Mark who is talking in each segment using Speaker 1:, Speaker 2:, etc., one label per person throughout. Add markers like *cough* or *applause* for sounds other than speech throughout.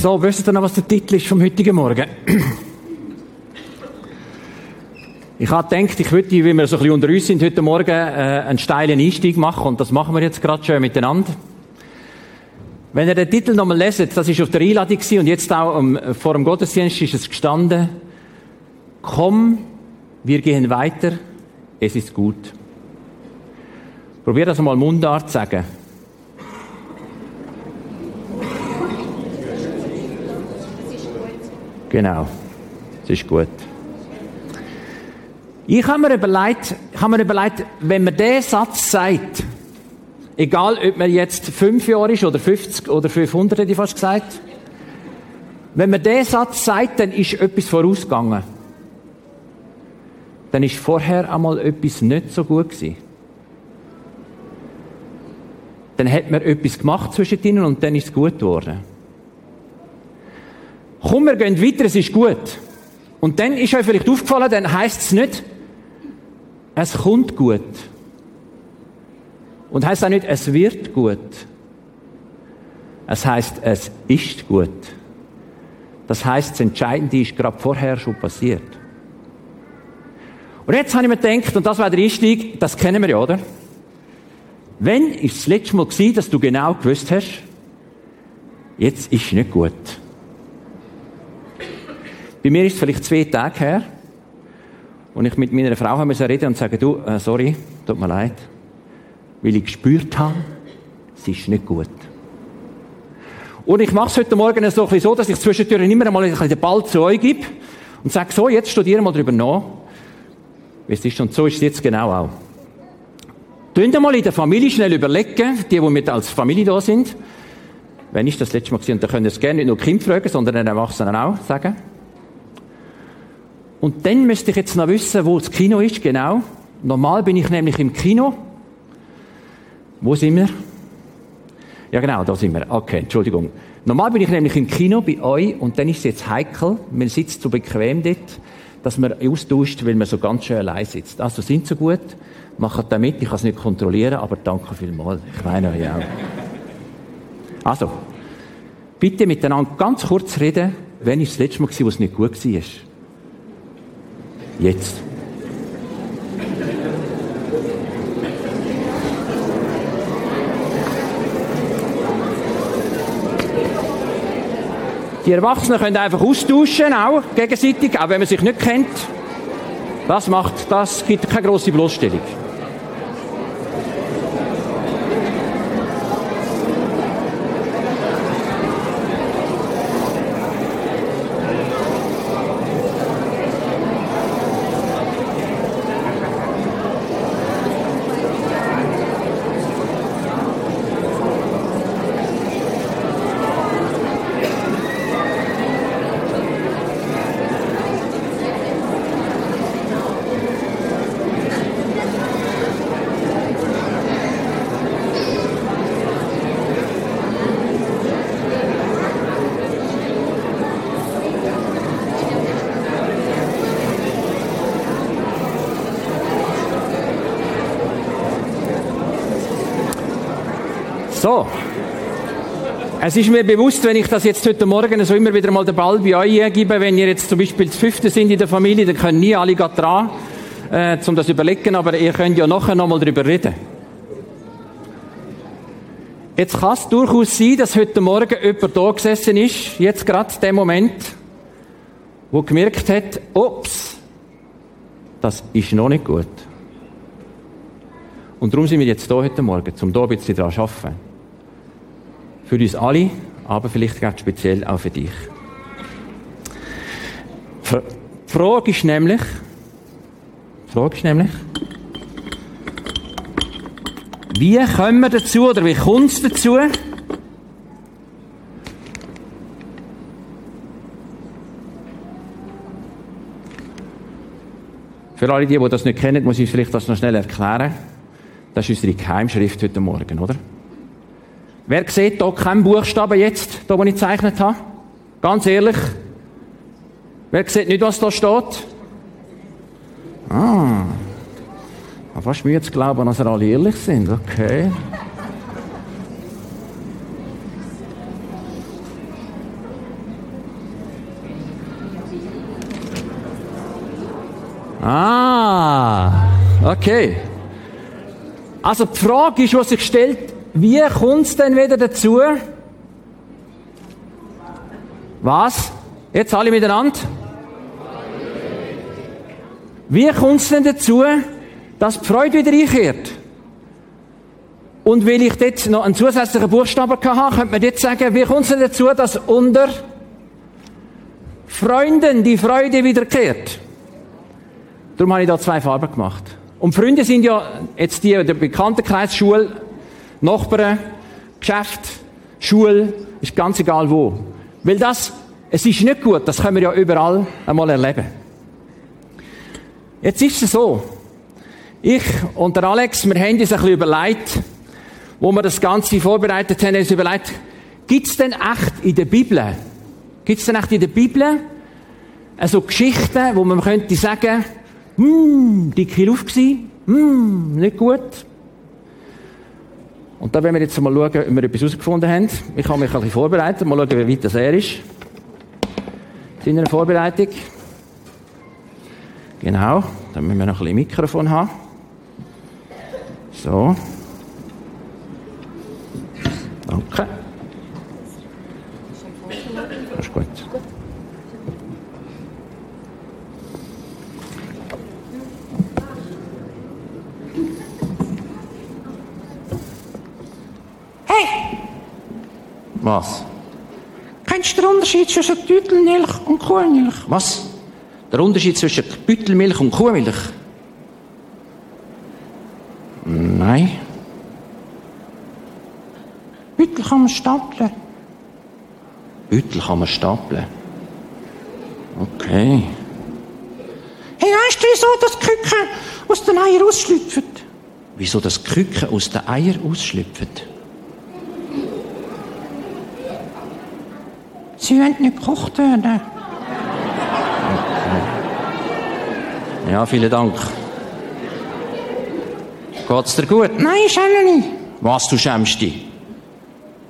Speaker 1: So, wisst ihr noch, was der Titel ist vom heutigen Morgen? Ich habe gedacht, ich würde, wie wir so ein bisschen unter uns sind, heute Morgen äh, einen steilen Einstieg machen und das machen wir jetzt gerade schön miteinander. Wenn ihr den Titel nochmal leset, das ist auf der Einladung und jetzt auch um, vor dem Gottesdienst ist es gestanden, komm, wir gehen weiter, es ist gut. Probier das mal Mundart zu sagen. Genau, es ist gut. Ich habe mir überlegt, habe mir überlegt, wenn man diesen Satz sagt, egal ob man jetzt fünf Jahre ist oder 50 oder 500, hätte ich fast gesagt, wenn man diesen Satz sagt, dann ist etwas vorausgegangen. Dann ist vorher einmal etwas nicht so gut gewesen. Dann hat man etwas gemacht zwischen ihnen und dann ist es gut geworden. Komm, wir gehen weiter, es ist gut. Und dann ist euch vielleicht aufgefallen, dann heißt es nicht, es kommt gut. Und heißt auch nicht, es wird gut. Es heißt, es ist gut. Das heißt, das Entscheidende ist gerade vorher schon passiert. Und jetzt habe ich mir gedacht, und das war der Einstieg, das kennen wir ja, oder? Wenn ist das letzte Mal gewesen, dass du genau gewusst hast, jetzt ist nicht gut. Bei mir ist es vielleicht zwei Tage her, und ich mit meiner Frau haben reden und sagen, du, äh, sorry, tut mir leid, weil ich gespürt habe, es ist nicht gut. Und ich mache es heute Morgen so, so, dass ich zwischendurch immer einmal den Ball zu euch gebe und sage, so, jetzt studieren mal darüber nach, wie es ist. Und so ist es jetzt genau auch. Tun mal in der Familie schnell überlegen, die, die mit als Familie da sind, wenn ich das letzte Mal gesehen dann können es gerne nicht nur Kind fragen, sondern den Erwachsenen auch sagen. Und dann müsste ich jetzt noch wissen, wo das Kino ist, genau. Normal bin ich nämlich im Kino. Wo sind wir? Ja, genau, da sind wir. Okay, Entschuldigung. Normal bin ich nämlich im Kino bei euch und dann ist es jetzt heikel, man sitzt so bequem dort, dass man austauscht, weil man so ganz schön allein sitzt. Also sind so gut, macht damit, ich kann es nicht kontrollieren, aber danke vielmals. Ich meine euch auch. Also, bitte miteinander ganz kurz reden, wenn ich das letzte Mal war, wo es nicht gut war. Jetzt. Die Erwachsenen können einfach austauschen, auch gegenseitig, auch wenn man sich nicht kennt. Das macht, das gibt keine große Bloßstellung. So. Es ist mir bewusst, wenn ich das jetzt heute Morgen so immer wieder mal den Ball bei euch gebe, wenn ihr jetzt zum Beispiel das Fünfte sind in der Familie, dann können nie alle gerade dran, äh, um das zu überlegen, aber ihr könnt ja nachher noch mal darüber reden. Jetzt kann es durchaus sein, dass heute Morgen jemand da gesessen ist, jetzt gerade in dem Moment, wo gemerkt hat, ups, das ist noch nicht gut. Und darum sind wir jetzt da heute Morgen, um da ein bisschen dran zu arbeiten. Für uns alle, aber vielleicht ganz speziell auch für dich. Die Frage ist nämlich, die Frage ist nämlich, wie kommen wir dazu oder wie kommt es dazu, Für alle, die, die das nicht kennen, muss ich vielleicht das noch schnell erklären. Das ist unsere Geheimschrift heute Morgen, oder? Wer sieht hier keinen Buchstaben jetzt, da wo ich gezeichnet habe? Ganz ehrlich. Wer sieht nicht, was da steht? Ah. Ich habe fast Mühe zu glauben, dass wir alle ehrlich sind. Okay. Ah, okay. Also die Frage ist, was sich stellt, wie kommt es denn wieder dazu? Was? Jetzt alle miteinander. Wie kommt es denn dazu, dass die Freude wieder einkehrt? Und weil ich dort noch einen zusätzlichen Buchstaben hatte, könnte man jetzt sagen, wie kommt es denn dazu, dass unter Freunden die Freude wiederkehrt? Darum habe ich da zwei Farben gemacht. Und Freunde sind ja jetzt die, der Bekanntenkreis, Schule, Nachbarn, Geschäft, Schule, ist ganz egal wo. Weil das, es ist nicht gut, das können wir ja überall einmal erleben. Jetzt ist es so, ich und der Alex, wir haben uns ein bisschen überlegt, wo wir das Ganze vorbereitet haben, haben uns überlegt, gibt es denn echt in der Bibel, gibt es denn echt in der Bibel also Geschichten, wo man könnte sagen, hm, dicke Luft gewesen, hm, nicht gut. Und da werden wir jetzt mal schauen, ob wir etwas herausgefunden haben. Ich habe mich ein bisschen vorbereitet, mal schauen, wie weit das er ist. In einer Vorbereitung. Genau, dann müssen wir noch ein bisschen Mikrofon haben. So. Danke. Das ist gut.
Speaker 2: Hey,
Speaker 1: Was?
Speaker 2: kennst du den Unterschied zwischen Tütelmilch und Kuhmilch?
Speaker 1: Was? Der Unterschied zwischen Büttelmilch und Kuhmilch? Nein.
Speaker 2: Büttel kann man stapeln.
Speaker 1: Büttel kann man stapeln. Okay.
Speaker 2: Hey, weißt du, wieso das Küken aus den Eiern ausschlüpft?
Speaker 1: Wieso das Küken aus den Eier ausschlüpft?
Speaker 2: Sie nicht gekocht werden.
Speaker 1: Ja, vielen Dank. Geht's dir gut?
Speaker 2: Nein, Schelleni.
Speaker 1: Was, du schämst dich?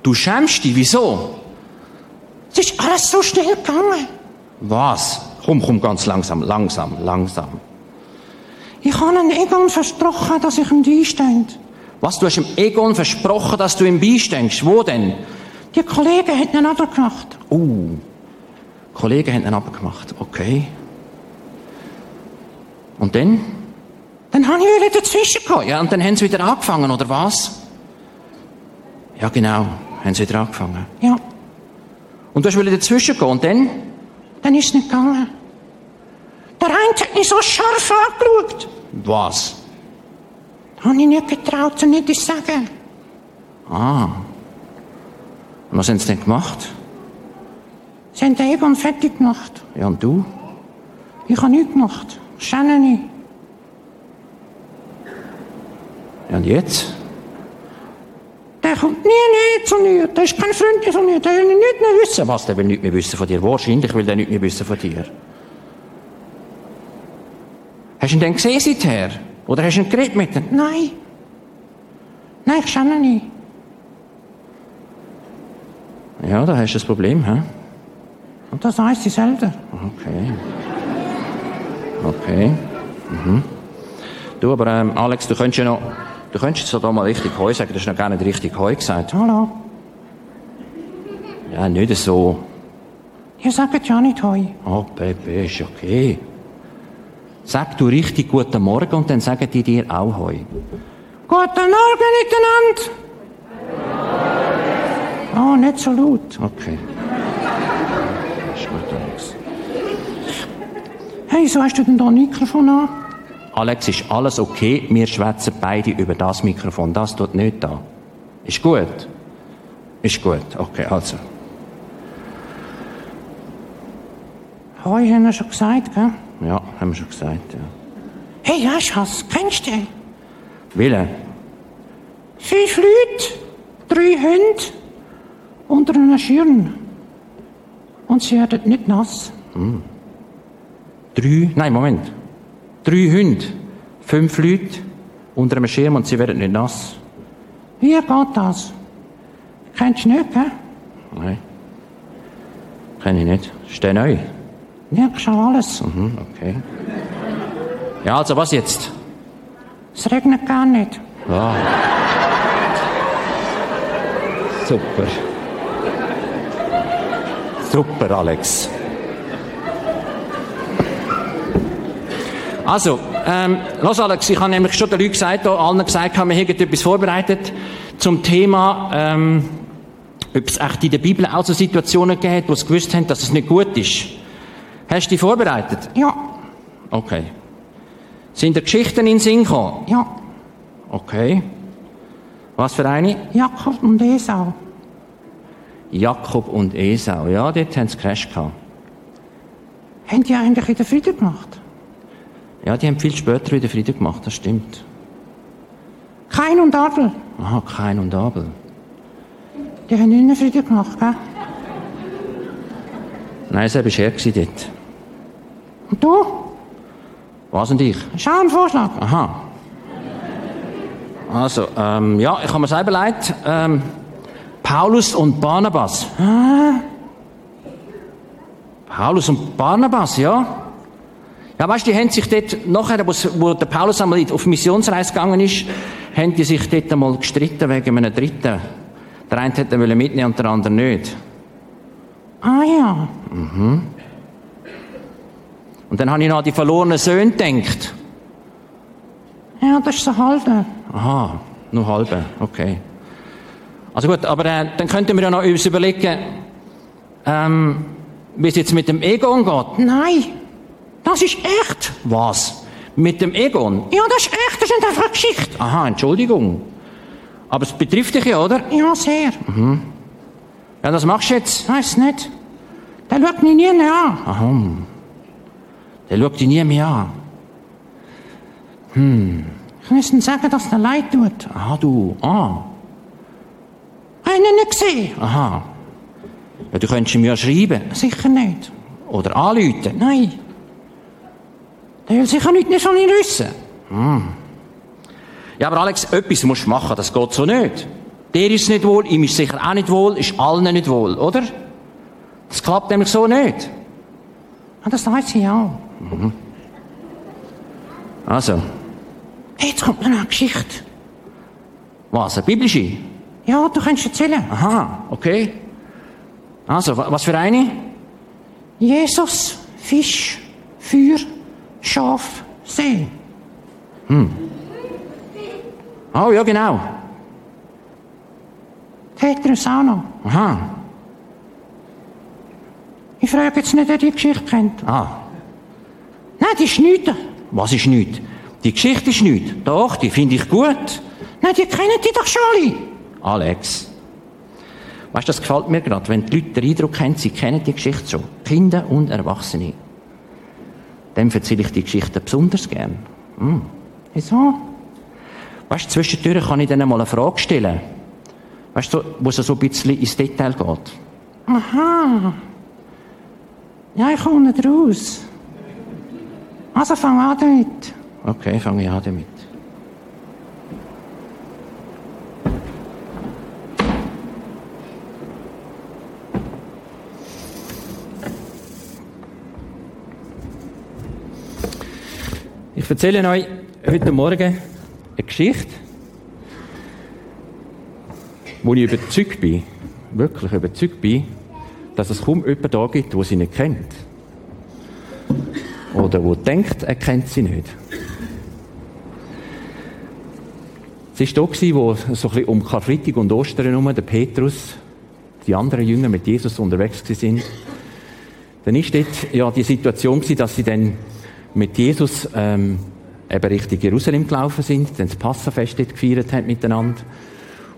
Speaker 1: Du schämst dich, wieso?
Speaker 2: Es ist alles so schnell gegangen.
Speaker 1: Was? Komm, komm, ganz langsam, langsam, langsam.
Speaker 2: Ich habe einem Egon versprochen, dass ich ihm einstehe.
Speaker 1: Was, du hast dem Egon versprochen, dass du ihm beistehst? Wo denn?
Speaker 2: Die Kollegen haben ihn abgemacht.
Speaker 1: Uh, Kollegen haben ihn abgemacht. Okay. Und dann?
Speaker 2: Dann habe ich wieder dazwischen
Speaker 1: Oh, ja, und dann haben sie wieder angefangen, oder was? Ja, genau. Haben sie wieder angefangen.
Speaker 2: Ja,
Speaker 1: Und du hast wieder dazwischen gehen. Und dann?
Speaker 2: dann ist es nicht gegangen. Der eine hat mich so scharf angeschaut.
Speaker 1: Was?
Speaker 2: Habe ich nicht getraut, ihm nicht zu sagen.
Speaker 1: Ah. Und was haben sie denn gemacht?
Speaker 2: Sie haben den Egon fertig gemacht.
Speaker 1: Ja, und du?
Speaker 2: Ich habe nichts gemacht. Schelleni.
Speaker 1: Ja, und jetzt?
Speaker 2: Der kommt nie näher zu mir. Der ist kein Freund von mir. Der will nicht mehr wissen.
Speaker 1: Was, der will nichts mehr wissen von dir. Wahrscheinlich will der nichts mehr wissen von dir. Hast du ihn denn gesehen seither? Oder hast du ihn geredet mit ihm?
Speaker 2: Nein. Nein, ich Schelleni.
Speaker 1: Ja, da hast du das Problem, hä?
Speaker 2: Und das weiss ich selber.
Speaker 1: Okay. Okay. Mhm. Du, aber ähm, Alex, du könntest ja noch, du könntest jetzt da mal richtig Heu sagen, du hast noch gar nicht richtig Heu gesagt.
Speaker 2: Hallo.
Speaker 1: Ja, nicht so.
Speaker 2: Ihr sagt ja nicht heu.
Speaker 1: Oh, Pepe, ist okay. Sag du richtig guten Morgen und dann sagen die dir auch Heu.
Speaker 2: Guten Morgen miteinander. Oh, nicht so laut.
Speaker 1: Okay. Ist gut, Alex.
Speaker 2: Hey, so hast du denn da ein Mikrofon an?
Speaker 1: Alex, ist alles okay? Wir schwätzen beide über das Mikrofon. Das tut nicht da. Ist gut? Ist gut. Okay, also.
Speaker 2: Heu haben wir schon gesagt, gell?
Speaker 1: Ja, haben wir schon gesagt, ja.
Speaker 2: Hey, du was? Kennst du den?
Speaker 1: Wille?
Speaker 2: Fünf Leute, drei Hunde unter einer Schirn. Und sie werden nicht nass.
Speaker 1: Drei, nein, Moment. Drei Hunde, fünf Leute unter einem Schirm und sie werden nicht nass.
Speaker 2: Wie geht das? Kennst du nicht, gell?
Speaker 1: Nein. Kenne ich nicht. Ist der neu?
Speaker 2: Merkst du alles?
Speaker 1: Mhm, okay. Ja, also was jetzt?
Speaker 2: Es regnet gar nicht.
Speaker 1: Ja. Super. Super, Alex. Also, ähm, los Alex, ich habe nämlich schon den Leuten gesagt, da allen gesagt, wir haben etwas vorbereitet zum Thema, ähm, ob es echt in der Bibel auch so Situationen gibt, wo sie gewusst haben, dass es nicht gut ist. Hast du dich vorbereitet?
Speaker 2: Ja,
Speaker 1: Okay. Sind da Geschichten in den Sinn gekommen?
Speaker 2: ja.
Speaker 1: Okay. Was für eine?
Speaker 2: Jakob und Esau.
Speaker 1: Jakob und Esau. Ja, dort haben sie Crash gehabt.
Speaker 2: Haben die eigentlich wieder Frieden gemacht?
Speaker 1: Ja, die haben viel später wieder Frieden gemacht, das stimmt.
Speaker 2: Kain und Abel.
Speaker 1: Aha, Kain und Abel.
Speaker 2: Die haben nicht mehr Frieden gemacht, gell?
Speaker 1: Nein, es war er gewesen dort.
Speaker 2: Und du?
Speaker 1: Was und ich?
Speaker 2: Schau einen Vorschlag.
Speaker 1: Aha. Also, ähm, ja, ich habe mir selber leid. Ähm, Paulus und Barnabas. Paulus und Barnabas, ja. Ja, weißt du, die haben sich dort, nachher, wo, der Paulus einmal auf Missionsreise gegangen ist, haben die sich dort einmal gestritten wegen einem Dritten. Der eine hätte ihn mitnehmen und der andere nicht.
Speaker 2: Ah ja.
Speaker 1: Und dann habe ich noch an die verlorenen Söhne gedacht.
Speaker 2: Ja, das ist so halbe.
Speaker 1: Aha, nur halbe, okay. Also gut, aber äh, dann könnten wir ja noch uns überlegen, ähm, wie es jetzt mit dem Egon geht.
Speaker 2: Nein, das ist echt.
Speaker 1: Was? Mit dem Egon?
Speaker 2: Ja, das ist echt. Das ist nicht einfach eine Geschichte.
Speaker 1: Aha, Entschuldigung. Aber es betrifft dich ja, oder?
Speaker 2: Ja, sehr.
Speaker 1: Ja, das machst du jetzt.
Speaker 2: Weiß nicht. Der schaut mich nie mehr an.
Speaker 1: Aha. Der schaut dich nie mehr an.
Speaker 2: Ich muss ihm sagen, dass der leid tut.
Speaker 1: Aha, du. Ah,
Speaker 2: Ihn nicht gesehen?
Speaker 1: aha. Ja, du könntest ihm ja schreiben.
Speaker 2: Sicher nicht.
Speaker 1: Oder anrufen.
Speaker 2: Nein. Der will sicher nicht nicht von ihm wissen.
Speaker 1: Ja, aber Alex, etwas musst du machen, das geht so nicht. Dir ist nicht wohl, ihm ist sicher auch nicht wohl, ist allen nicht wohl, oder? Das klappt nämlich so nicht.
Speaker 2: Ah, das weiß ich auch.
Speaker 1: Also,
Speaker 2: Jetzt kommt noch eine Geschichte.
Speaker 1: was, eine biblische?
Speaker 2: Ja, du kannst erzählen.
Speaker 1: Aha, okay. Also, wa- was für eine?
Speaker 2: Jesus, Fisch, Feuer, Schaf, See.
Speaker 1: Oh, ja, genau.
Speaker 2: Petrus auch noch.
Speaker 1: Aha,
Speaker 2: Ich frage jetzt nicht, wer die Geschichte kennt.
Speaker 1: ah,
Speaker 2: Nein, die ist nichts.
Speaker 1: was ist nichts? Die Geschichte ist nichts. Doch, die finde ich gut.
Speaker 2: Nein, die kennen die doch schon alle.
Speaker 1: Alex. Weißt du, das gefällt mir gerade, wenn die Leute den Eindruck haben, sie kennen die Geschichte schon. Kinder und Erwachsene. Dem erzähle ich die Geschichte besonders gern.
Speaker 2: Wieso?
Speaker 1: Weißt du, zwischendurch kann ich dann mal eine Frage stellen. Weißt du, wo es so ein bisschen ins Detail geht.
Speaker 2: Aha. Ja, ich komme nicht raus. Also fang an damit.
Speaker 1: Okay, fange ich an damit. Ich erzähle euch heute Morgen eine Geschichte, wo ich überzeugt bin, wirklich überzeugt bin, dass es kaum jemanden da gibt, der sie nicht kennt. Oder wo denkt, er kennt sie nicht. Es war da, wo so ein um Karfreitag und Ostern herum der Petrus, die anderen Jünger mit Jesus unterwegs sind. Dann ist dort ja die Situation dass sie dann mit Jesus ähm, eben Richtung Jerusalem gelaufen sind, dann das Passafest dort gefeiert haben miteinander.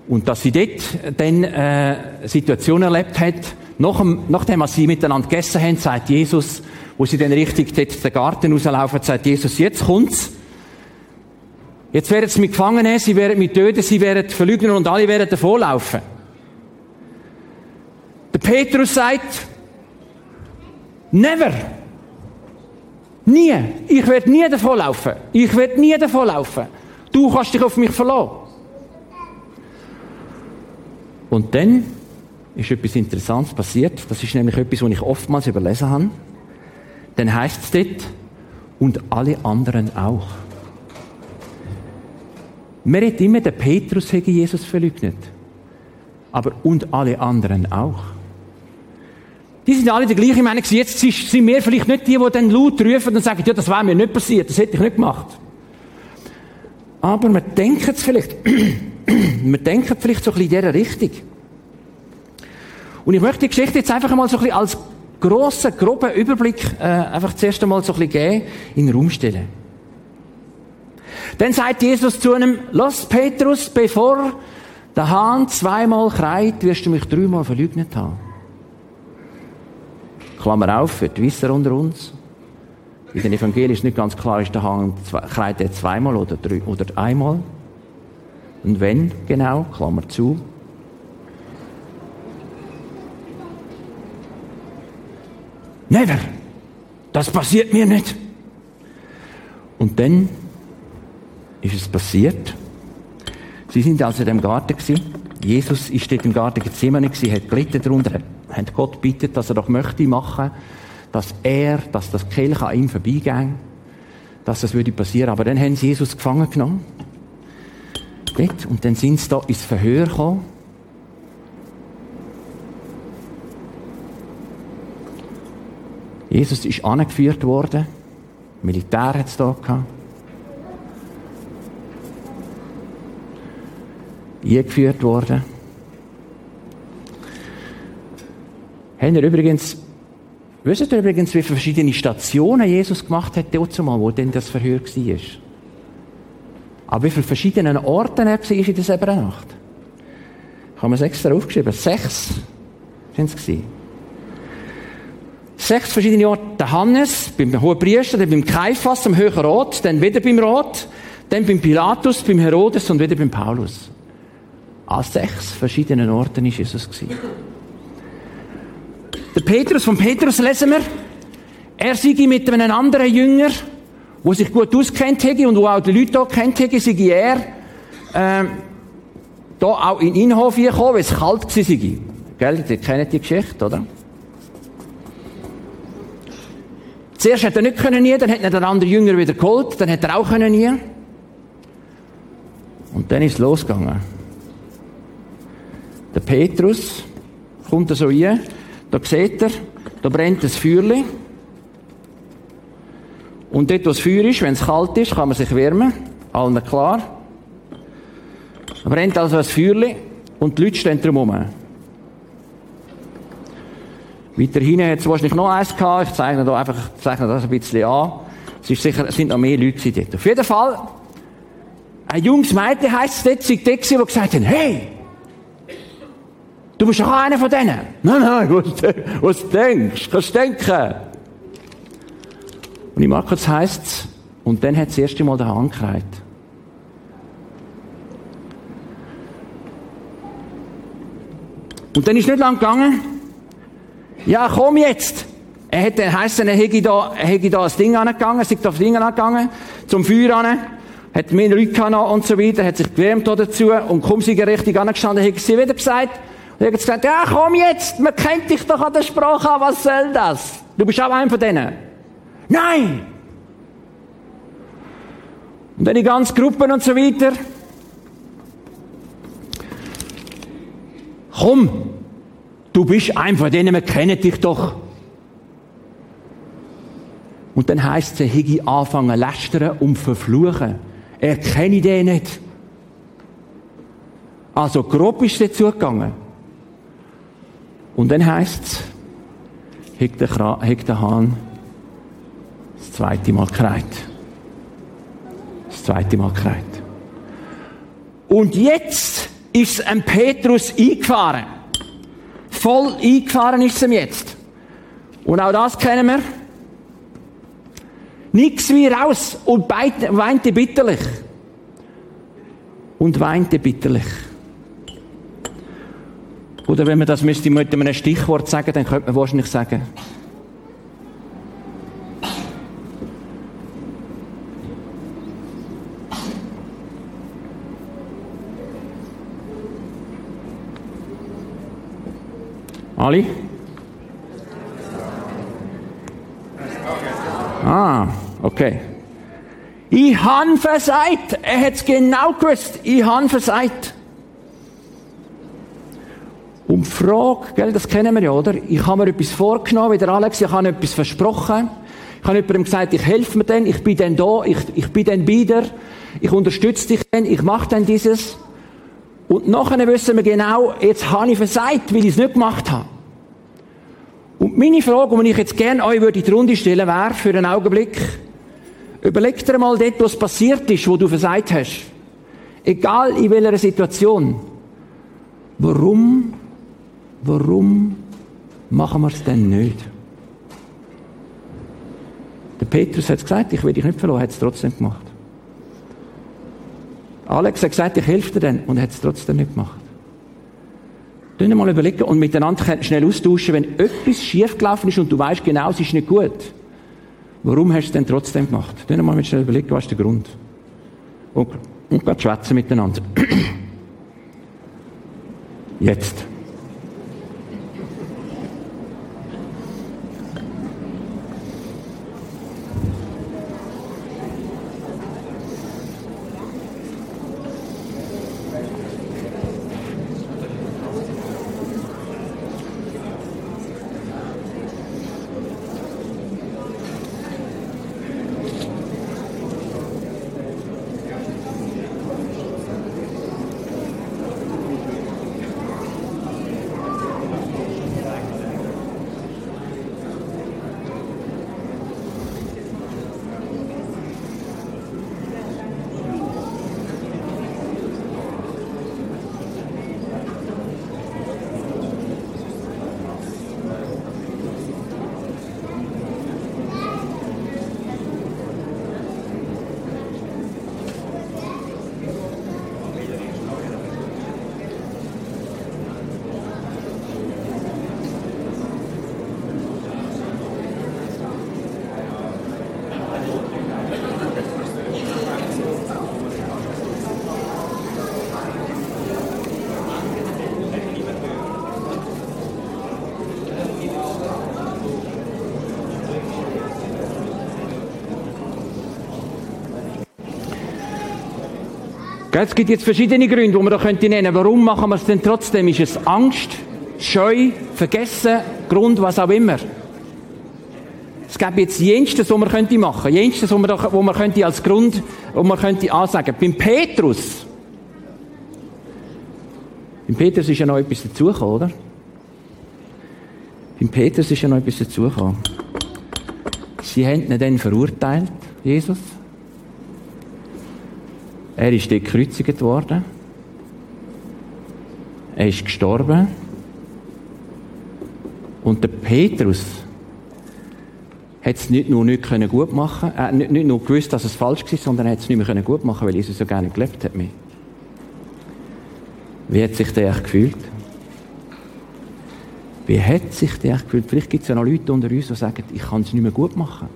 Speaker 1: Und dass sie dort dann äh, Situation erlebt hat, nach dem, nachdem was sie miteinander gegessen haben, sagt Jesus, wo sie dann richtig dort den Garten rauslaufen, sagt Jesus, jetzt kommt's. Jetzt werden sie mich gefangen nehmen, sie werden mich töten, sie werden verlügen und alle werden davonlaufen. Der Petrus sagt, never. Nie. Ich werde nie davonlaufen. Ich werde nie davonlaufen. Du kannst dich auf mich verlassen. Und dann ist etwas Interessantes passiert. Das ist nämlich etwas, was ich oftmals überlesen habe. Dann heißt es dort, und alle anderen auch. Man redet immer, der Petrus hätte Jesus verleugnet. Aber und alle anderen auch. Die sind alle die gleichen Meinung. Jetzt sind wir vielleicht nicht die, die dann laut rufen und sagen, ja, das war mir nicht passiert, das hätte ich nicht gemacht. Aber wir denken es vielleicht, *clears throat* wir denken vielleicht so ein bisschen in dieser Richtung. Und ich möchte die Geschichte jetzt einfach mal so ein bisschen als grossen, groben Überblick äh, einfach zuerst einmal so ein bisschen geben, in den Raum stellen. Dann sagt Jesus zu einem, lass Petrus, bevor der Hahn zweimal kreit, wirst du mich dreimal verleugnet haben. Klammer auf, für die Wisser unter uns. In den Evangelien ist nicht ganz klar, ist der Hahn, kreit er zweimal oder, drei, oder einmal. Und wenn genau, Klammer zu. Never! Das passiert mir nicht. Und dann ist es passiert. Sie sind also in dem Garten gewesen. Jesus ist dort im Garten Gethsemane hat gelitten darunter, hat Gott bittet, dass er doch möchte machen, dass er, dass das Kelch an ihm vorbeigeht, dass das würde passieren. Aber dann haben sie Jesus gefangen genommen. Dort. Und dann sind sie da ins Verhör gekommen. Jesus ist angeführt worden. Militär hat es da gehabt. Eingeführt worden. Haben wir übrigens, wisst ihr übrigens, wie viele verschiedene Stationen Jesus gemacht hat, zumal, wo denn das Verhör war? Aber wie viele verschiedene Orten er war in dieser Nacht? Ich habe es extra aufgeschrieben. Sechs sind es. Sechs verschiedene Orte. Der Hannes, beim hohen Priester, dann beim Kaiphas, am Höheren Rot, dann wieder beim Rot, dann beim Pilatus, beim Herodes und wieder beim Paulus. An sechs verschiedenen Orten ist Jesus. Der Petrus, von Petrus lesen wir, er sei mit einem anderen Jünger, der sich gut auskennt hätte und wo auch die Leute hier kennt hätte, sei er, ähm, da auch in Innenhof gekommen, weil es kalt war. Gell, ihr kennt die Geschichte, oder? Zuerst hat er nicht können nie, dann hat er den anderen Jünger wieder geholt, dann hat er auch können nie. Und dann ist es losgegangen. Der Petrus kommt da so rein, da sieht er, da brennt ein Feuerchen. Und dort, wo das Feuer ist, wenn es kalt ist, kann man sich wärmen. Allen klar. Da brennt also ein Feuerchen und die Leute stehen drumherum. Weiter hinten hat es wahrscheinlich noch eins gehabt. Ich zeichne da einfach, zeichne das ein bisschen an. Es ist sicher, es sind noch mehr Leute dort. Auf jeden Fall, ein junges Mädchen heisst es dort, sind die, die gesagt haben, hey, Du bist doch auch einer von denen. Nein, nein, was, was denkst? Kannst du denken? Und im Markus heisst es, und dann hat das erste Mal der Hahn gekreit. Und dann ist nicht lang gegangen. Ja, komm jetzt. Er hat, heisst, er hätte da, er hätte da das Ding angegangen, sich das Ding angegangen, zum Feuer an, hat mehr Leute noch und so weiter, hat sich gewärmt dazu und kaum sie richtig angestanden, hat sie wieder gesagt, er hat gesagt, ja komm jetzt, man kennt dich doch an der Sprache was soll das? Du bist auch einer von denen. Nein! Und dann die ganzen Gruppen und so weiter. Komm, du bist einer von denen, wir kennen dich doch. Und dann heisst es, hätte anfangen lästern und verfluchen. Er kenne den nicht. Also grob ist es zugegangen. Und dann heisst es, hat der, der Hahn das zweite Mal kreit. Das zweite Mal kreit. Und jetzt ist ein Petrus eingefahren. Voll eingefahren ist es ihm jetzt. Und auch das kennen wir. Nix wie raus und weinte bitterlich. Und weinte bitterlich. Oder wenn man das müsste mit einem Stichwort sagen, dann könnte man wahrscheinlich sagen, Ali? Ah, Okay. Ich han versagt. Er hat's genau gewusst. Ich han versagt. Die Frage, gell, das kennen wir ja, oder? Ich habe mir etwas vorgenommen, wie der Alex, ich habe etwas versprochen. Ich habe jemandem gesagt, ich helfe mir dann, ich bin dann da, ich, ich bin dann wieder, ich unterstütze dich dann, ich mache dann dieses. Und nachher wissen wir genau, jetzt habe ich versagt, weil ich es nicht gemacht habe. Und meine Frage, die ich jetzt gerne euch würde in die Runde stellen, wäre für einen Augenblick, überleg dir mal dort, was passiert ist, wo du versagt hast. Egal in welcher Situation. Warum, warum machen wir es denn nicht? Der Petrus hat gesagt, ich will dich nicht verloren, hat es trotzdem gemacht. Alex hat gesagt, ich helfe dir dann und hat es trotzdem nicht gemacht. Dann mal überlegen und miteinander schnell austauschen, wenn etwas schiefgelaufen ist und du weißt genau, es ist nicht gut. Warum hast du es denn trotzdem gemacht? Dann mal schnell überlegen, was ist der Grund? Und, und gerade schwätzen miteinander. *clears throat* Jetzt. Es gibt jetzt verschiedene Gründe, die man da könnte nennen. Warum machen wir es denn trotzdem? Ist es Angst, Scheu, Vergessen, Grund, was auch immer? Es gäbe jetzt jenstes, was man könnte machen. Jenstes, was man, da, wo man könnte als Grund, wo man könnte ansagen. Beim Petrus. Beim Petrus ist ja noch etwas dazugekommen, oder? Beim Petrus ist ja noch etwas dazugekommen. Sie haben ihn dann verurteilt, Jesus. Er ist gekreuzigt worden. Er ist gestorben. Und der Petrus hat es nicht nur nicht gut machen äh, nicht, nicht nur gewusst, dass es falsch war, sondern er hat es nicht mehr gut machen weil Jesus so gerne gelebt hat. Wie hat sich der gefühlt? Wie hat sich der gefühlt? Vielleicht gibt es ja noch Leute unter uns, die sagen, ich kann es nicht mehr gut machen.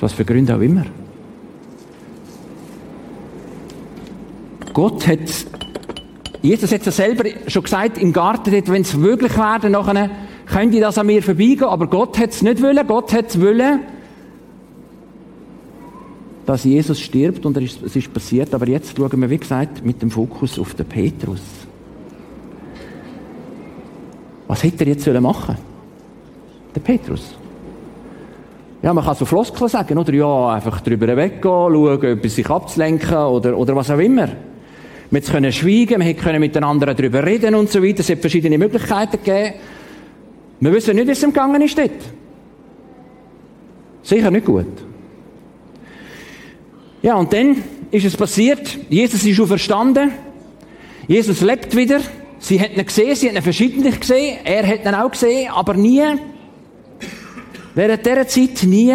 Speaker 1: was für Gründe auch immer. Gott hat, Jesus hat ja selber schon gesagt, im Garten, wenn es wirklich wäre, nachher könnte das an mir vorbeigehen, aber Gott hat es nicht wollen, Gott hat es wollen, dass Jesus stirbt und es ist passiert, aber jetzt schauen wir, wie gesagt, mit dem Fokus auf den Petrus. Was hätte er jetzt machen sollen? Der Petrus. Ja, man kann so Floskeln sagen, oder? Ja, einfach drüber weggehen, schauen, etwas sich abzulenken oder, oder was auch immer. Wir können schweigen, wir können mit den anderen darüber reden und so weiter. Es hat verschiedene Möglichkeiten gegeben. Wir wissen nicht, wie es ihm gegangen ist dort. Sicher nicht gut. Ja, und dann ist es passiert. Jesus ist schon verstanden. Jesus lebt wieder. Sie hat ihn gesehen, sie hat ihn verschiedentlich gesehen. Er hat ihn auch gesehen, aber nie, während dieser Zeit nie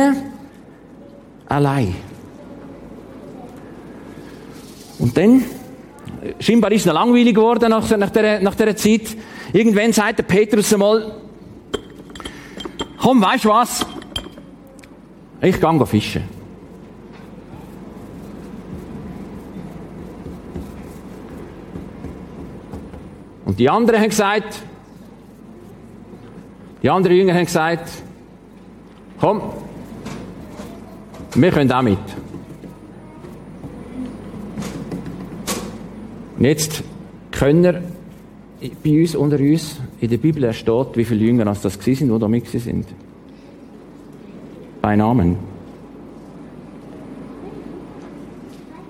Speaker 1: allein. Und dann scheinbar ist es langweilig geworden nach, nach, dieser, nach dieser Zeit. Irgendwann sagt der Petrus einmal, komm, weißt du was? Ich gehe fischen. Und die anderen haben gesagt, die anderen Jünger haben gesagt, komm, Wir können auch mit. Und jetzt können wir bei uns, unter uns, in der Bibel steht, wie viele Jünger als das gewesen sind, die da mit sind. Bei Namen.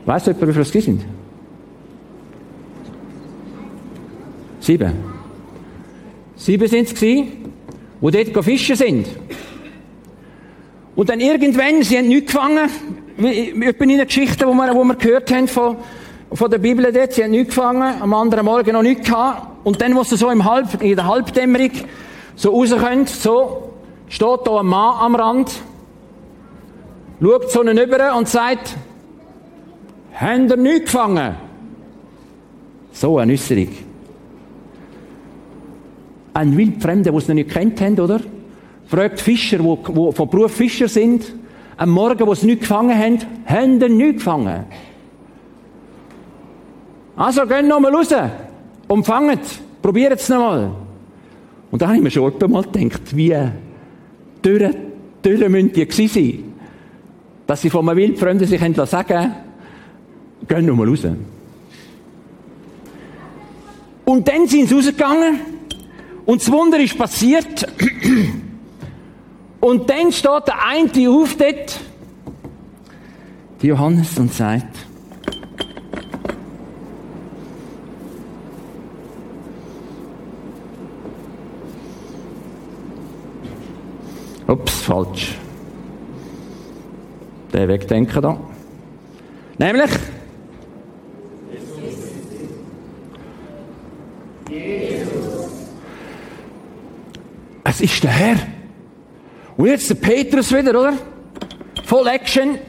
Speaker 1: Weißt du etwa, wie viele es gewesen sind? Sieben. Sieben sind es gewesen, die dort fischen sind. Und dann irgendwann, sie haben nichts gefangen, etwa in den Geschichten, die wir, die wir gehört haben von, von der Bibel dort, sie haben nichts gefangen, am anderen Morgen noch nichts gehabt. Und dann, wo sie so im Halb, in der Halbdämmerung so rauskommen, so, steht da ein Mann am Rand, schaut so einen über und sagt, haben ihr nichts gefangen? So eine Äußerung. Ein Wildfremder, der es noch nicht kennt haben, oder? Fragt Fischer, die, von Beruf Fischer sind, am Morgen, wo sie nichts gefangen haben, haben ihr nichts gefangen? Also, gehen noch mal raus und fangen Probiert es noch mal. Und da habe ich mir schon mal gedacht, wie dürre, dürre müssen die gewesen sein, dass sie von einem Wildfremden sich sagen gehen noch mal raus. Und dann sind sie rausgegangen und das Wunder ist passiert. Und dann steht der eine auf dort, die Johannes, und sagt, Ups, falsch. Den wegdenken da. Nämlich? Es ist der Herr. Und jetzt der Petrus wieder, oder? Voll Action.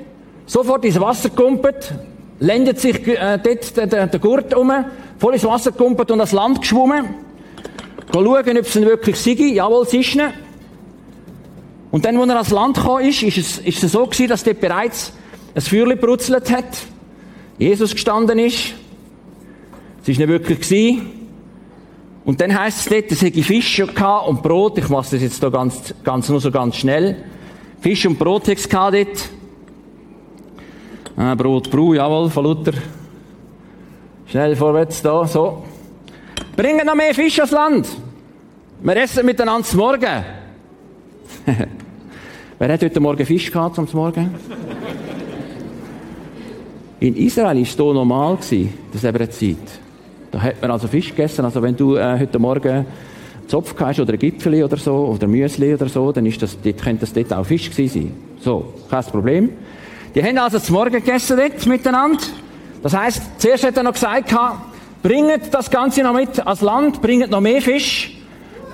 Speaker 1: Sofort ins Wasser kumpelt. Lendet sich äh, dort der, der, der Gurt um. Voll ins Wasser kumpelt und ans Land geschwommen. Gehen schauen, ob es wirklich sei. Jawohl, es ist nicht. Und dann, als er ans Land gekommen ist, ist es, ist es so gewesen, dass dort bereits ein Feuer brutzelt hat. Jesus gestanden ist. Es ist nicht wirklich gewesen. Und dann heisst es dort, es hätte Fisch und Brot. Ich mache das jetzt da ganz, ganz, nur so ganz schnell. Fisch und Brot hätte es dort. Ah, Brot, Brau, jawohl, von Luther. Schnell vorwärts da, so. Bringen noch mehr Fisch aufs Land. Wir essen miteinander Morgen. *laughs* Wer hat heute Morgen Fisch gehabt zum Morgen? In Israel war es hier normal, zu dieser Zeit. Da hat man also Fisch gegessen. Also wenn du äh, heute Morgen Zopf hast oder ein Gipfeli oder so, oder Müsli oder so, dann ist das, dort, könnte das dort auch Fisch gewesen sein. So, kein Problem. Die haben also zum Morgen gegessen dort miteinander. Das heisst, zuerst hat er noch gesagt, bringt das Ganze noch mit als Land, bringt noch mehr Fisch,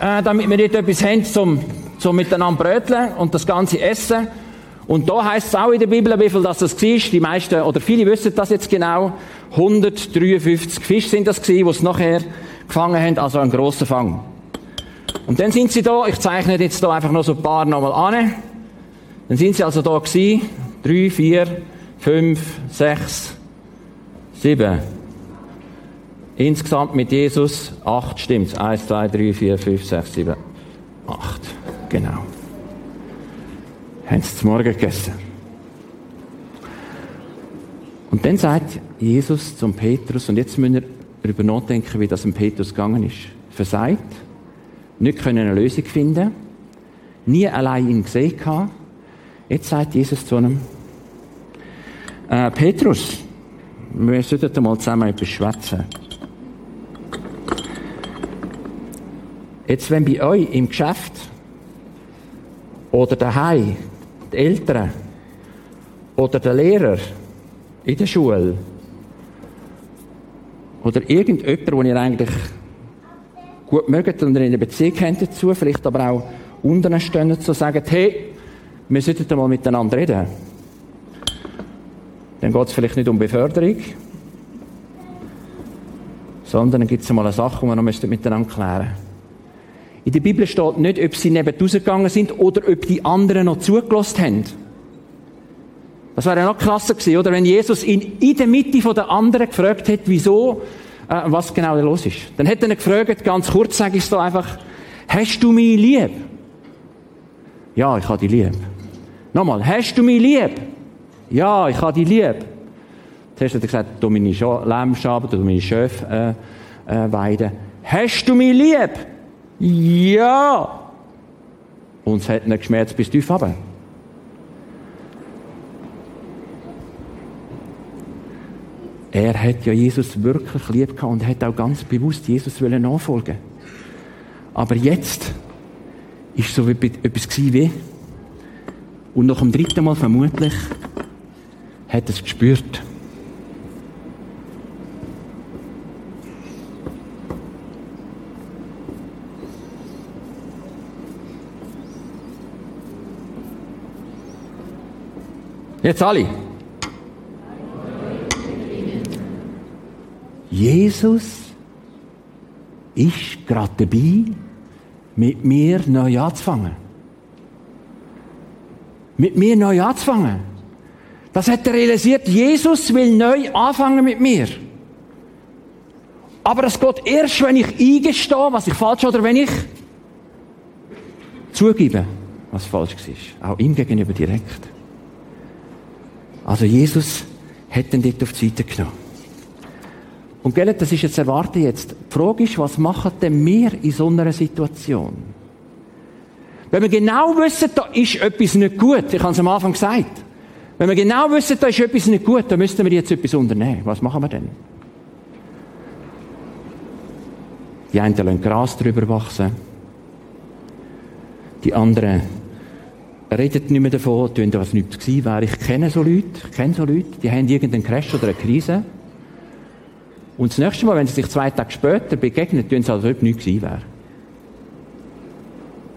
Speaker 1: äh, damit wir dort etwas haben zum so miteinander bröteln und das Ganze essen. Und da heißt es auch in der Bibel, wie viel das, das war. Die meisten, oder viele wissen das jetzt genau. 153 Fische sind das gewesen, die es nachher gefangen haben, also ein grosser Fang. Und dann sind sie da, ich zeichne jetzt da einfach noch so ein paar nochmal an. Dann sind sie also da gewesen. Drei, vier, fünf, sechs, sieben. Insgesamt mit Jesus acht stimmt's. Eins, zwei, drei, vier, fünf, sechs, sieben, acht. Genau. Haben sie zum Morgen gegessen. Und dann sagt Jesus zum Petrus, und jetzt müssen wir darüber nachdenken, wie das dem Petrus gegangen ist. Versagt, nicht können eine Lösung finden, nie allein ihn gesehen gehabt. Jetzt sagt Jesus zu einem, äh, Petrus, wir sollten mal zusammen etwas schwätzen. Jetzt, wenn bei euch im Geschäft oder daheim, die Eltern oder der Lehrer in der Schule oder irgendjemand, den ihr eigentlich gut mögt und in einer Beziehung habt dazu, vielleicht aber auch unten stehen, zu sagen, hey, wir sollten mal miteinander reden. Dann geht es vielleicht nicht um Beförderung, sondern dann gibt es mal eine Sache, die wir noch miteinander klären müssen. In der Bibel steht nicht, ob sie neben rausgegangen sind oder ob die anderen noch zugelassen haben. Das wäre ja noch krasser gewesen, oder? Wenn Jesus ihn in der Mitte der anderen gefragt hätte, wieso, äh, was genau da los ist. Dann hätte er gefragt, ganz kurz sage ich es einfach, hast du mich lieb? Ja, ich habe dich lieb. Nochmal, hast du mich lieb? Ja, ich habe dich lieb. Zuerst hat er gesagt, du meine Lärmschaben, du meine Schöfe äh, äh, weiden. Hast du mich lieb? Ja. Und es hat nicht geschmerzt bis tief runter. Er hat ja Jesus wirklich lieb gehabt und hat auch ganz bewusst Jesus nachfolgen Aber jetzt ist so etwas wie, und nach dem dritten Mal vermutlich hat er es gespürt. Jetzt alle. Jesus ist gerade dabei, mit mir neu anzufangen. Mit mir neu anzufangen. Das hat er realisiert. Jesus will neu anfangen mit mir. Aber es geht erst, wenn ich eingestehe, was ich falsch oder wenn ich zugebe, was falsch war. Auch ihm gegenüber direkt. Also Jesus hat ihn dort auf die Seite genommen. Und gell, das ist jetzt erwarte jetzt. Die Frage ist, was machen denn wir in so einer Situation? Wenn wir genau wissen, da ist etwas nicht gut, ich habe es am Anfang gesagt, wenn wir genau wissen, da ist etwas nicht gut, dann müssten wir jetzt etwas unternehmen. Was machen wir denn? Die einen lassen Gras drüber wachsen. Die anderen reden nicht mehr davon, tun, was nichts gewesen wäre. Ich kenne so Leute, ich kenne so Leute, die haben irgendeinen Crash oder eine Krise. Und das nächste Mal, wenn sie sich zwei Tage später begegnen, tun sie, als ob nichts gewesen wäre.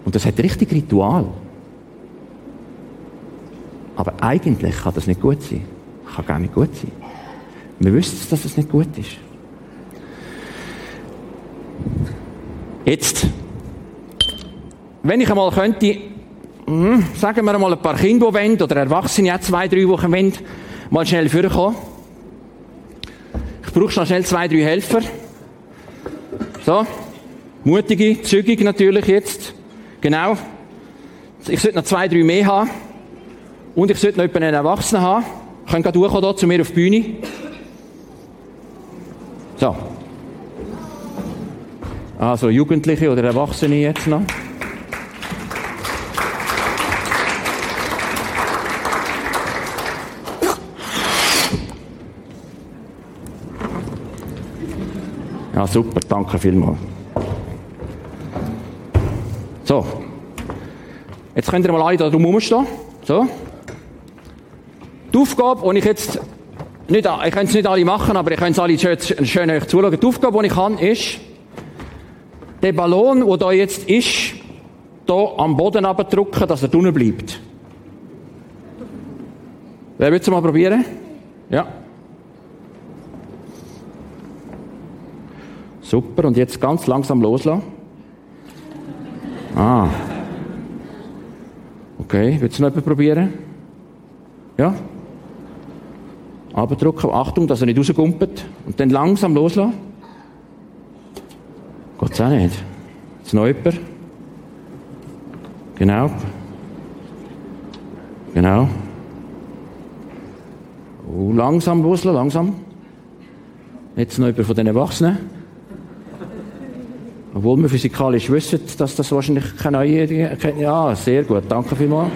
Speaker 1: Und das hat richtig Ritual. Aber eigentlich kann das nicht gut sein. Kann gar nicht gut sein. Wir wissen, dass es nicht gut ist. Jetzt, wenn ich einmal könnte, hm, sagen wir einmal ein paar Kinder, die wollen, oder Erwachsene, auch zwei, drei Wochen wollen, mal schnell vorkommen. Ich brauche schnell zwei, drei Helfer. So. Mutige, zügig natürlich jetzt. Genau. Ich sollte noch zwei, drei mehr haben. Und ich sollte noch einen Erwachsenen haben. Kann gerade durchkommen zu mir auf die Bühne. So. Also Jugendliche oder Erwachsene jetzt noch. Ja, super, danke vielmals. So. Jetzt könnt ihr mal alle da drum rumstehen. So. Die Aufgabe, die ich jetzt nicht, ich kann es nicht alle machen, aber ich kann es alle schön, schön euch zuschauen. Die Aufgabe, die ich kann, ist, den Ballon, der da jetzt ist, hier am Boden abdrücken, dass er drinnen bleibt. Wer will es mal probieren? Ja. Super, und jetzt ganz langsam loslassen. Ah. Okay, willst du noch etwas probieren? Ja? Abdrücken, Achtung, dass er nicht rausgumpelt. Und dann langsam loslassen. Geht's auch nicht. Jetzt noch jemand. Genau. Genau. Oh, langsam loslassen, langsam. Jetzt noch jemand von den Erwachsenen. Obwohl wir physikalisch wissen, dass das wahrscheinlich keine neue... Ja, sehr gut, danke vielmals.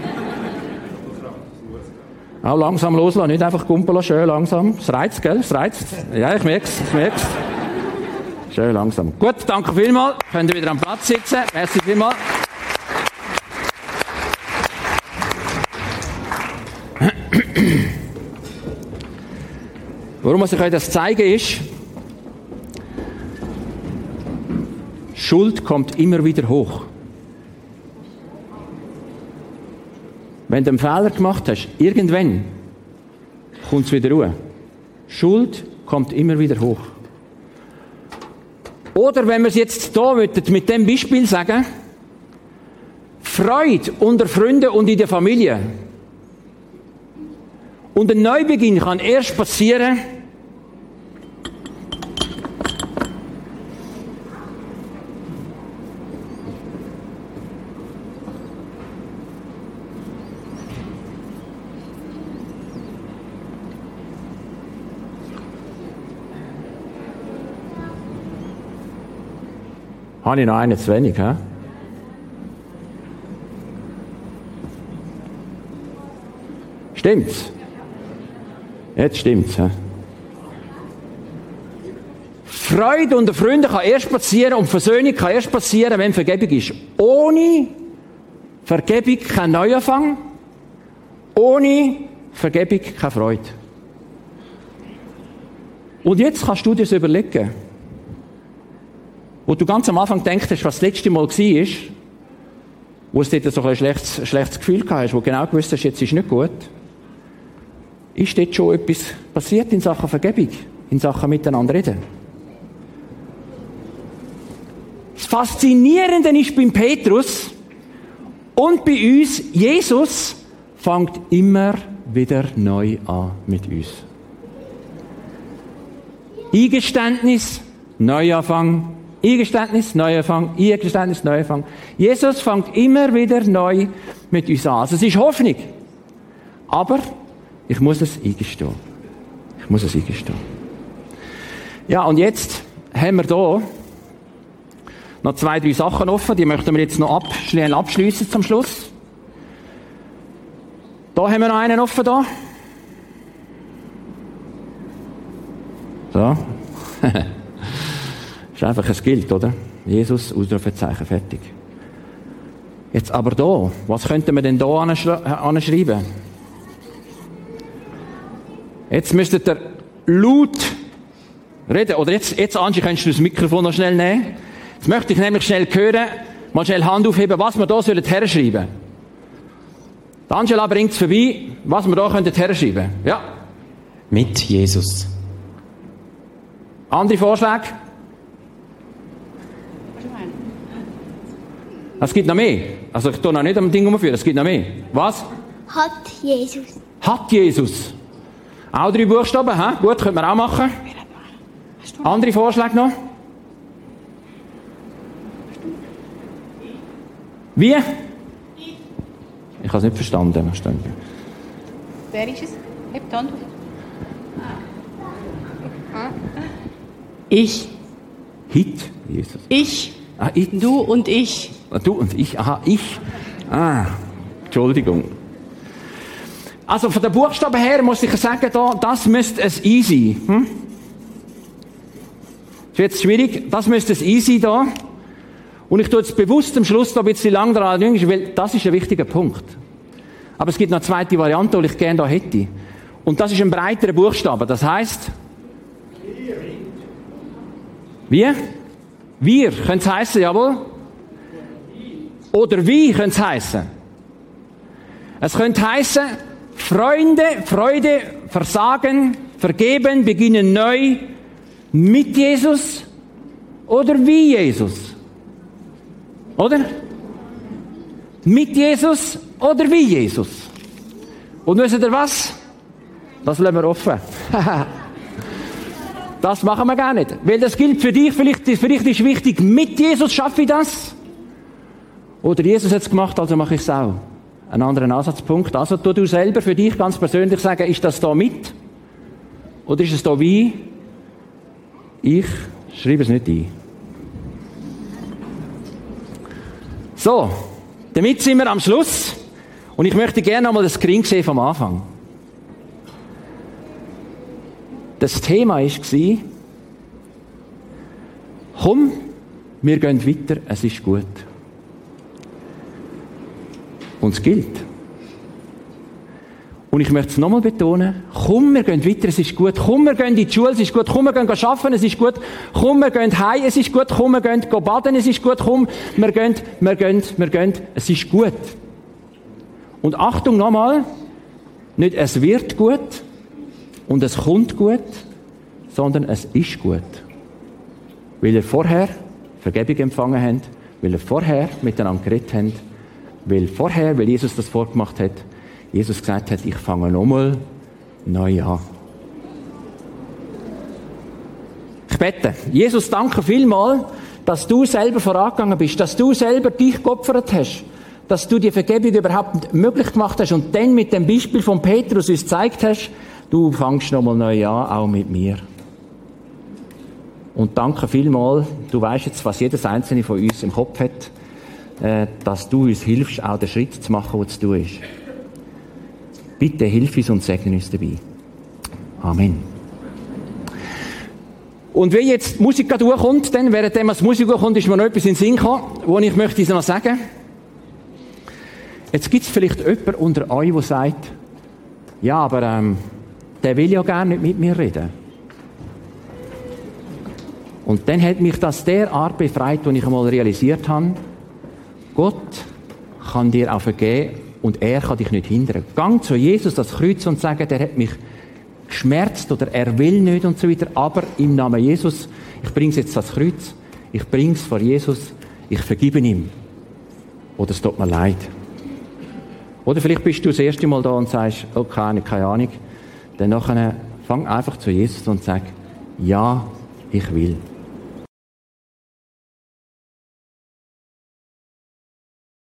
Speaker 1: Auch langsam loslassen, nicht einfach gumpeln, schön langsam. Es reizt, gell? Es reizt. Ja, ich merk's, ich merk's. Schön langsam. Gut, danke vielmals. Könnt ihr wieder am Platz sitzen. Merci vielmals. Warum muss ich euch das zeigen ist, Schuld kommt immer wieder hoch. Wenn du einen Fehler gemacht hast, irgendwann kommt es wieder ruhe. Schuld kommt immer wieder hoch. Oder wenn wir es jetzt hier mit dem Beispiel sagen, Freude unter Freunden und in der Familie. Und ein Neubeginn kann erst passieren, Habe ich noch einen zu wenig, hä? Stimmt's? Jetzt stimmt's, hä? Freude unter Freunden kann erst passieren und Versöhnung kann erst passieren, wenn Vergebung ist. Ohne Vergebung kein Neuanfang, ohne Vergebung keine Freude. Und jetzt kannst du dir das überlegen, wo du ganz am Anfang denkst, was das letzte Mal war, wo es dort so ein schlechtes, schlechtes Gefühl hast, wo genau gewusst hast, jetzt ist nicht gut, ist dort schon etwas passiert in Sachen Vergebung, in Sachen miteinander reden. Das Faszinierende ist beim Petrus und bei uns, Jesus fängt immer wieder neu an mit uns. Eingeständnis, Neuanfang, Eingeständnis, Neuanfang, Eingeständnis, Neuanfang. Jesus fängt immer wieder neu mit uns an. Also es ist Hoffnung. Aber ich muss es eingestehen. Ich muss es eingestehen. Ja, und jetzt haben wir hier noch zwei, drei Sachen offen. Die möchten wir jetzt noch abschließen zum Schluss. Da haben wir noch einen offen da. So. *laughs* ist einfach ein Skill, oder? Jesus, Ausrufezeichen, fertig. Jetzt aber da, was könnten wir denn da anschreiben? Jetzt müsstet ihr laut reden. Oder jetzt, jetzt Angie, kannst du das Mikrofon noch schnell nehmen? Jetzt möchte ich nämlich schnell hören, mal schnell Hand aufheben, was wir da sollen herschreiben. Die Angela bringt es vorbei, was wir da können herschreiben. Ja.
Speaker 3: Mit Jesus.
Speaker 1: Andere Vorschläge? Es gibt noch mehr. Also ich tue noch nicht am Ding umführen, es gibt noch mehr. Was?
Speaker 4: Hat Jesus.
Speaker 1: Hat Jesus. Auch drei Buchstaben, hä? Gut, können wir auch machen. Andere Vorschläge noch? Wie? Ich habe es nicht verstanden.
Speaker 5: Wer ist es? Hebt Hand.
Speaker 3: Ich.
Speaker 1: Hit, Jesus.
Speaker 3: Ich.
Speaker 1: Ah, ich.
Speaker 3: Du und ich.
Speaker 1: Du und ich. Aha, ich. Ah, Entschuldigung. Also von den Buchstaben her muss ich sagen, da, das müsste es easy. Hm? Ist jetzt schwierig. Das müsste es easy da. Und ich tue jetzt bewusst am Schluss da ein bisschen lang dran, weil das ist ein wichtiger Punkt. Aber es gibt noch eine zweite Variante, die ich gerne da hätte. Und das ist ein breiterer Buchstabe. Das heißt, wie? Wir können es heißen, jawohl. Oder wie könnte es heißen? Es könnte heißen, Freunde, Freude, Versagen, Vergeben, beginnen neu mit Jesus oder wie Jesus. Oder? Mit Jesus oder wie Jesus. Und wisst ihr was? Das lassen wir offen. *laughs* das machen wir gar nicht. Weil das gilt für dich, vielleicht, vielleicht ist wichtig, mit Jesus schaffe ich das. Oder Jesus hat es gemacht, also mache ich es auch. Ein anderer Ansatzpunkt. Also tu du selber für dich ganz persönlich sagen, ist das da mit? Oder ist es da wie? Ich schreibe es nicht ein. So, damit sind wir am Schluss. Und ich möchte gerne nochmal das Screen sehen vom Anfang. Das Thema war, komm, wir gehen weiter, es ist gut. Und es gilt. Und ich möchte es nochmal betonen, komm, wir gehen weiter, es ist gut. Komm, wir gehen in die Schule, es ist gut. Komm, wir gehen arbeiten, es ist gut. Komm, wir gehen heim, es ist gut. Komm, wir gehen baden, es ist gut. Komm, wir gehen, wir gehen, wir gehen, es ist gut. Und Achtung nochmal, nicht es wird gut und es kommt gut, sondern es ist gut. Weil ihr vorher Vergebung empfangen habt, weil ihr vorher miteinander geredet habt, weil vorher, weil Jesus das vorgemacht hat, Jesus gesagt hat, ich fange nochmal neu an. Ich bete. Jesus, danke vielmal, dass du selber vorangegangen bist, dass du selber dich geopfert hast, dass du die Vergebung überhaupt möglich gemacht hast und dann mit dem Beispiel von Petrus uns gezeigt hast, du fangst nochmal neu an, auch mit mir. Und danke vielmals. Du weißt jetzt, was jedes einzelne von uns im Kopf hat, dass du uns hilfst, auch den Schritt zu machen, zu tun ist. Bitte hilf uns und segne uns dabei. Amen. Und wenn jetzt die Musik gerade durchkommt, dann, während die Musik durchkommt, ist mir noch etwas in den Sinn gekommen, wo ich möchte noch sagen. Jetzt gibt es vielleicht jemanden unter euch, der sagt, ja, aber ähm, der will ja gar nicht mit mir reden. Und dann hat mich das derart befreit, als ich einmal realisiert habe, Gott kann dir auch vergeben und er kann dich nicht hindern. Gang zu Jesus das Kreuz und sage, der hat mich geschmerzt oder er will nicht und so weiter, aber im Namen Jesus, ich bringe jetzt das Kreuz, ich bringe es vor Jesus, ich vergibe ihm. Oder es tut mir leid. Oder vielleicht bist du das erste Mal da und sagst, okay, keine Ahnung. Dann nachher fang einfach zu Jesus und sag, ja, ich will.